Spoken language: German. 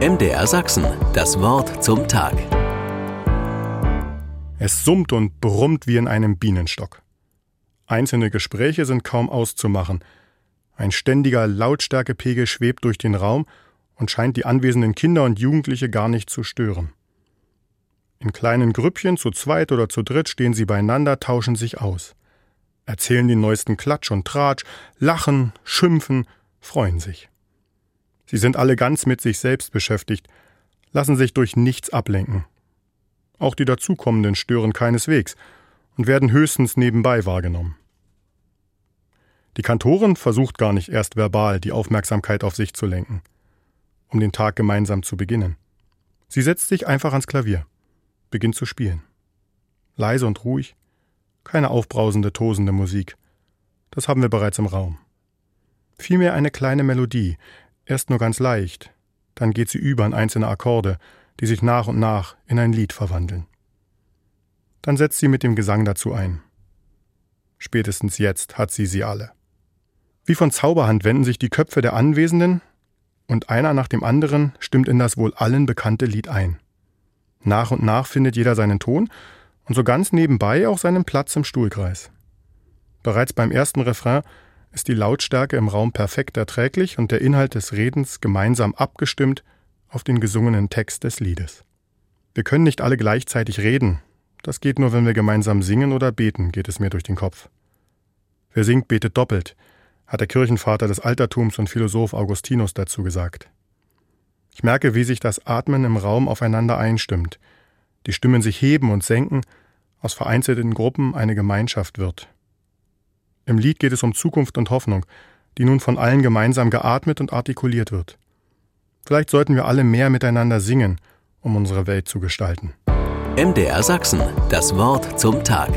MDR Sachsen, das Wort zum Tag. Es summt und brummt wie in einem Bienenstock. Einzelne Gespräche sind kaum auszumachen. Ein ständiger Lautstärkepegel schwebt durch den Raum und scheint die anwesenden Kinder und Jugendliche gar nicht zu stören. In kleinen Grüppchen, zu zweit oder zu dritt, stehen sie beieinander, tauschen sich aus. Erzählen den neuesten Klatsch und Tratsch, lachen, schimpfen, freuen sich. Sie sind alle ganz mit sich selbst beschäftigt, lassen sich durch nichts ablenken. Auch die dazukommenden stören keineswegs und werden höchstens nebenbei wahrgenommen. Die Kantorin versucht gar nicht erst verbal die Aufmerksamkeit auf sich zu lenken, um den Tag gemeinsam zu beginnen. Sie setzt sich einfach ans Klavier, beginnt zu spielen. Leise und ruhig, keine aufbrausende, tosende Musik. Das haben wir bereits im Raum. Vielmehr eine kleine Melodie, erst nur ganz leicht, dann geht sie über in einzelne Akkorde, die sich nach und nach in ein Lied verwandeln. Dann setzt sie mit dem Gesang dazu ein. Spätestens jetzt hat sie sie alle. Wie von Zauberhand wenden sich die Köpfe der Anwesenden, und einer nach dem anderen stimmt in das wohl allen bekannte Lied ein. Nach und nach findet jeder seinen Ton und so ganz nebenbei auch seinen Platz im Stuhlkreis. Bereits beim ersten Refrain ist die Lautstärke im Raum perfekt erträglich und der Inhalt des Redens gemeinsam abgestimmt auf den gesungenen Text des Liedes. Wir können nicht alle gleichzeitig reden. Das geht nur, wenn wir gemeinsam singen oder beten, geht es mir durch den Kopf. Wer singt, betet doppelt, hat der Kirchenvater des Altertums und Philosoph Augustinus dazu gesagt. Ich merke, wie sich das Atmen im Raum aufeinander einstimmt, die Stimmen sich heben und senken, aus vereinzelten Gruppen eine Gemeinschaft wird. Im Lied geht es um Zukunft und Hoffnung, die nun von allen gemeinsam geatmet und artikuliert wird. Vielleicht sollten wir alle mehr miteinander singen, um unsere Welt zu gestalten. MDR Sachsen, das Wort zum Tag.